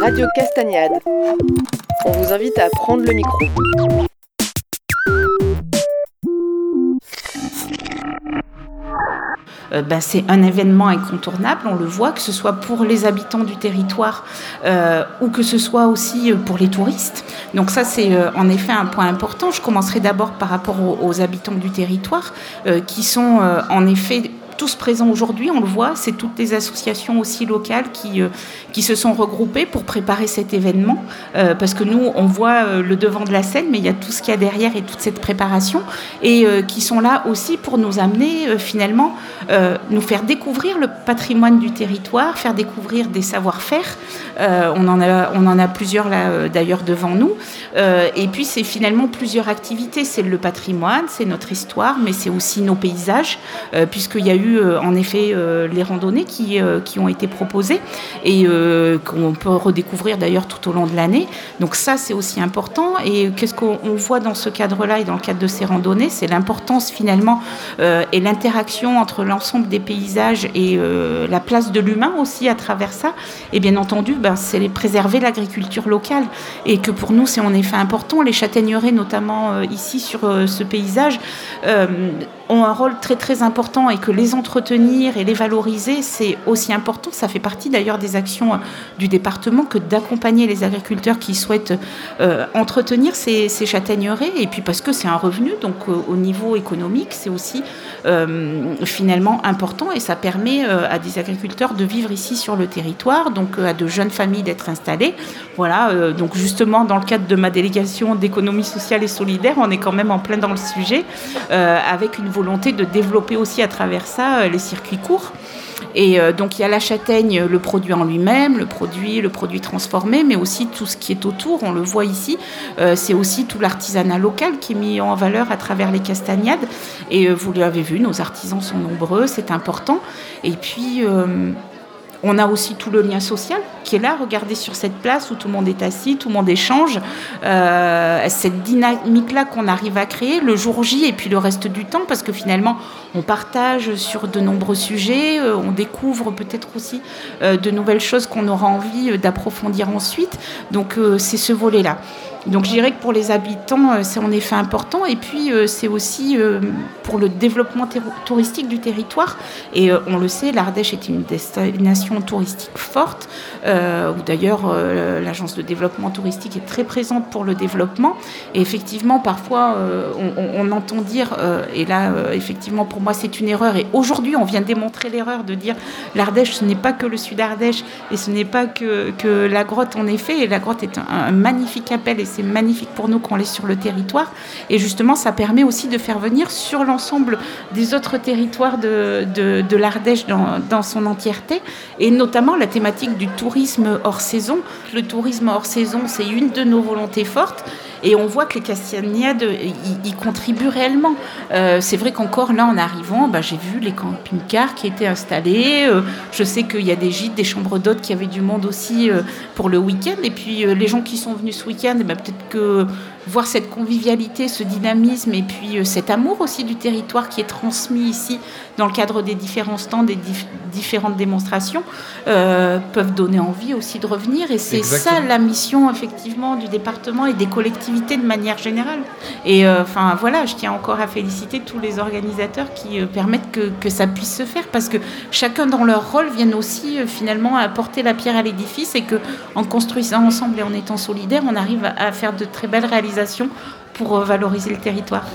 Radio Castagnade. On vous invite à prendre le micro. Euh, ben, c'est un événement incontournable, on le voit, que ce soit pour les habitants du territoire euh, ou que ce soit aussi euh, pour les touristes. Donc ça, c'est en effet un point important. Je commencerai d'abord par rapport aux, habitants du territoire, qui sont en effet tous présents aujourd'hui, on le voit, c'est toutes les associations aussi locales qui, euh, qui se sont regroupées pour préparer cet événement, euh, parce que nous, on voit euh, le devant de la scène, mais il y a tout ce qu'il y a derrière et toute cette préparation, et qui sont là aussi pour nous amener finalement, nous faire découvrir le patrimoine du territoire, faire découvrir des savoir-faire. On, en a, on en a plusieurs là d'ailleurs devant nous, et puis c'est finalement plusieurs activités, c'est le patrimoine, c'est notre histoire, mais c'est aussi nos paysages, puisqu'il y a eu euh, en effet euh, les randonnées qui, euh, qui ont été proposées et qu'on peut redécouvrir d'ailleurs tout au long de l'année. Donc ça, c'est aussi important. Et qu'est-ce qu'on voit dans ce cadre-là et dans le cadre de ces randonnées? C'est l'importance finalement et l'interaction entre l'ensemble des paysages et la place de l'humain aussi à travers ça. Et bien entendu, ben, c'est préserver l'agriculture locale et que pour nous, c'est en effet important. Les châtaigneraies, notamment ici sur ce paysage, ont un rôle très très important et que les entretenir et les valoriser, c'est aussi important. Ça fait partie d'ailleurs des actions euh, du département que d'accompagner les agriculteurs qui souhaitent euh, entretenir ces, ces, châtaigneraies et puis parce que c'est un revenu, donc euh, au niveau économique, c'est aussi finalement important et ça permet à des agriculteurs de vivre ici sur le territoire, donc à de jeunes familles d'être installées. Voilà, donc justement dans le cadre de ma délégation d'économie sociale et solidaire, on est quand même en plein dans le sujet avec une volonté de développer aussi à travers ça euh, les circuits courts. Et euh, donc il y a la châtaigne, le produit en lui-même, le produit, le produit transformé, mais aussi tout ce qui est autour. On le voit ici. Euh, c'est aussi tout l'artisanat local qui est mis en valeur à travers les castagnades. Et vous l'avez vu, nos artisans sont nombreux, c'est important. Et puis on a aussi tout le lien social qui est là. Regardez sur cette place où tout le monde est assis, tout le monde échange. Euh, cette dynamique-là qu'on arrive à créer le jour J et puis le reste du temps, parce que finalement, on partage sur de nombreux sujets, euh, on découvre peut-être aussi euh, de nouvelles choses qu'on aura envie d'approfondir ensuite. Donc, c'est ce volet-là. Donc je dirais que pour les habitants, c'est en effet important. Et puis c'est aussi pour le développement touristique du territoire. Et on le sait, l'Ardèche est une destination touristique forte, où d'ailleurs l'agence de développement touristique est très présente pour le développement. Et effectivement, parfois, on, entend dire, et là, effectivement, pour moi, c'est une erreur. Et aujourd'hui, on vient démontrer l'erreur de dire l'Ardèche, ce n'est pas que le sud Ardèche et ce n'est pas que, la grotte, en effet. Et la grotte est un, magnifique appel. Et c'est magnifique pour nous qu'on l'ait sur le territoire. Et justement, ça permet aussi de faire venir sur l'ensemble des autres territoires de, de, l'Ardèche dans, dans, son entièreté, et notamment la thématique du tourisme hors saison. Le tourisme hors saison, c'est une de nos volontés fortes. Et on voit que les Castagnades y, contribuent réellement. Euh, c'est vrai qu'encore là, en arrivant, bah, j'ai vu les camping-cars qui étaient installés. Euh, je sais qu'il y a des gîtes, des chambres d'hôtes qui avaient du monde aussi euh, pour le week-end. Et puis les gens qui sont venus ce week-end, bah, peut-être que voir cette convivialité, ce dynamisme et puis cet amour aussi du territoire qui est transmis ici dans le cadre des différents stands, des différentes démonstrations, peuvent donner envie aussi de revenir. Et c'est ça la mission effectivement du département et des collectivités de manière générale. Et euh, enfin voilà, je tiens encore à féliciter tous les organisateurs qui euh, permettent que, que, ça puisse se faire parce que chacun dans leur rôle viennent aussi euh, finalement apporter la pierre à l'édifice et que en construisant ensemble et en étant solidaires, on arrive à faire de très belles réalisations pour valoriser le territoire.